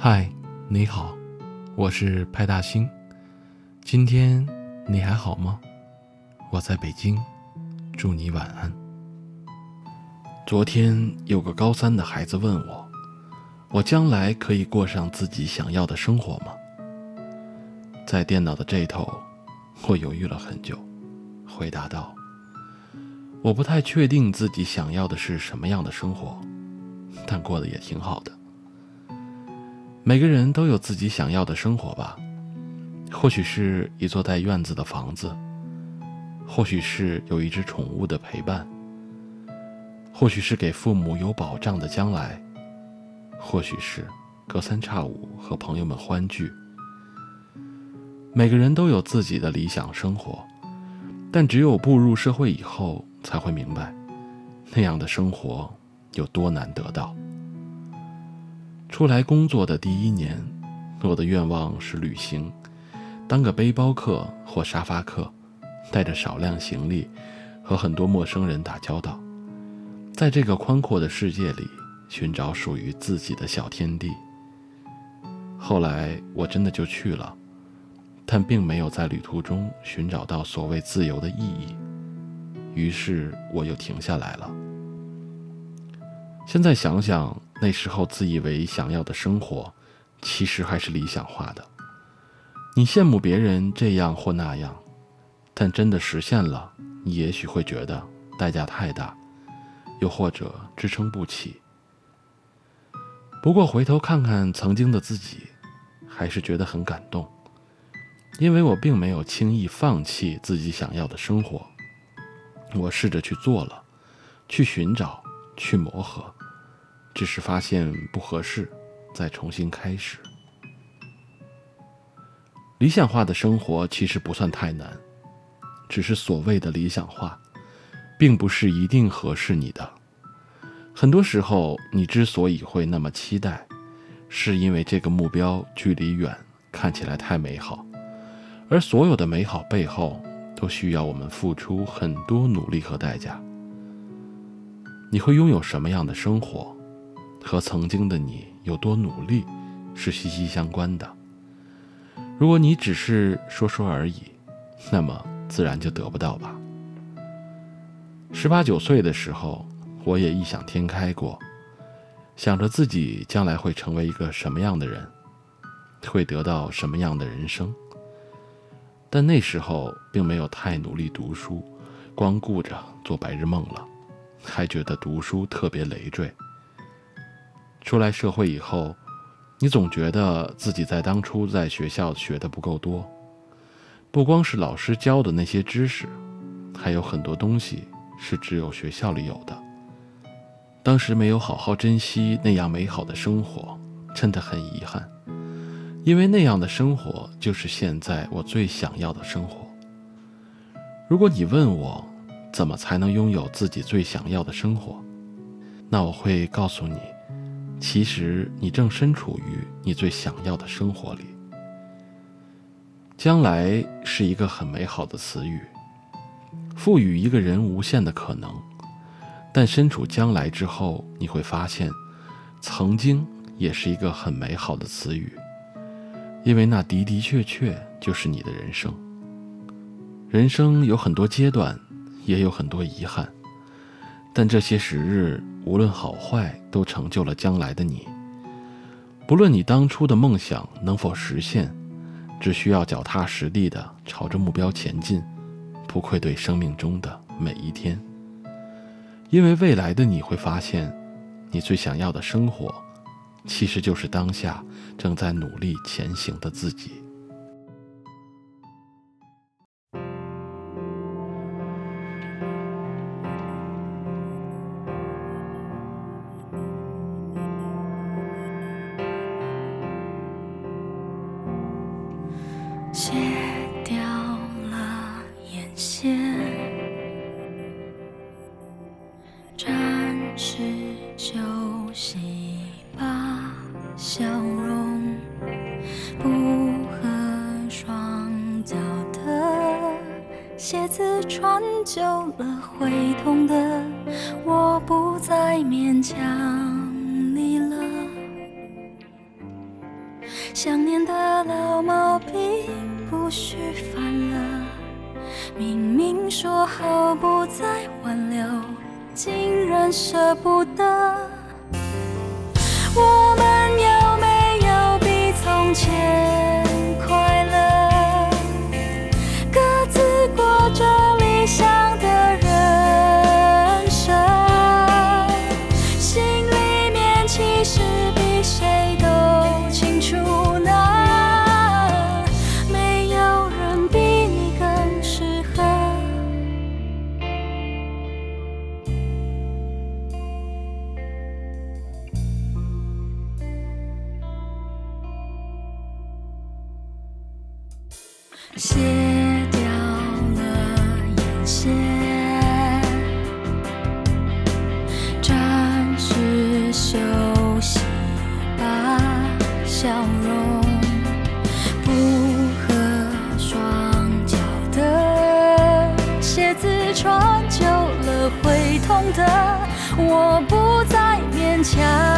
嗨，你好，我是派大星。今天你还好吗？我在北京，祝你晚安。昨天有个高三的孩子问我：“我将来可以过上自己想要的生活吗？”在电脑的这头，我犹豫了很久，回答道：“我不太确定自己想要的是什么样的生活，但过得也挺好的。”每个人都有自己想要的生活吧，或许是一座带院子的房子，或许是有一只宠物的陪伴，或许是给父母有保障的将来，或许是隔三差五和朋友们欢聚。每个人都有自己的理想生活，但只有步入社会以后，才会明白，那样的生活有多难得到。出来工作的第一年，我的愿望是旅行，当个背包客或沙发客，带着少量行李，和很多陌生人打交道，在这个宽阔的世界里寻找属于自己的小天地。后来我真的就去了，但并没有在旅途中寻找到所谓自由的意义，于是我又停下来了。现在想想。那时候自以为想要的生活，其实还是理想化的。你羡慕别人这样或那样，但真的实现了，你也许会觉得代价太大，又或者支撑不起。不过回头看看曾经的自己，还是觉得很感动，因为我并没有轻易放弃自己想要的生活，我试着去做了，去寻找，去磨合。只是发现不合适，再重新开始。理想化的生活其实不算太难，只是所谓的理想化，并不是一定合适你的。很多时候，你之所以会那么期待，是因为这个目标距离远，看起来太美好，而所有的美好背后，都需要我们付出很多努力和代价。你会拥有什么样的生活？和曾经的你有多努力，是息息相关的。如果你只是说说而已，那么自然就得不到吧。十八九岁的时候，我也异想天开过，想着自己将来会成为一个什么样的人，会得到什么样的人生。但那时候并没有太努力读书，光顾着做白日梦了，还觉得读书特别累赘。出来社会以后，你总觉得自己在当初在学校学的不够多，不光是老师教的那些知识，还有很多东西是只有学校里有的。当时没有好好珍惜那样美好的生活，真的很遗憾，因为那样的生活就是现在我最想要的生活。如果你问我，怎么才能拥有自己最想要的生活，那我会告诉你。其实你正身处于你最想要的生活里。将来是一个很美好的词语，赋予一个人无限的可能。但身处将来之后，你会发现，曾经也是一个很美好的词语，因为那的的确确就是你的人生。人生有很多阶段，也有很多遗憾。但这些时日，无论好坏，都成就了将来的你。不论你当初的梦想能否实现，只需要脚踏实地的朝着目标前进，不愧对生命中的每一天。因为未来的你会发现，你最想要的生活，其实就是当下正在努力前行的自己。卸掉了眼线，暂时休息吧，笑容不合双脚的鞋子穿久了会痛的，我不再勉强你了。想念的老毛病不许犯了。明明说好不再挽留，竟然舍不得。卸掉了眼线，暂时休息吧，笑容不合双脚的鞋子穿久了会痛的，我不再勉强。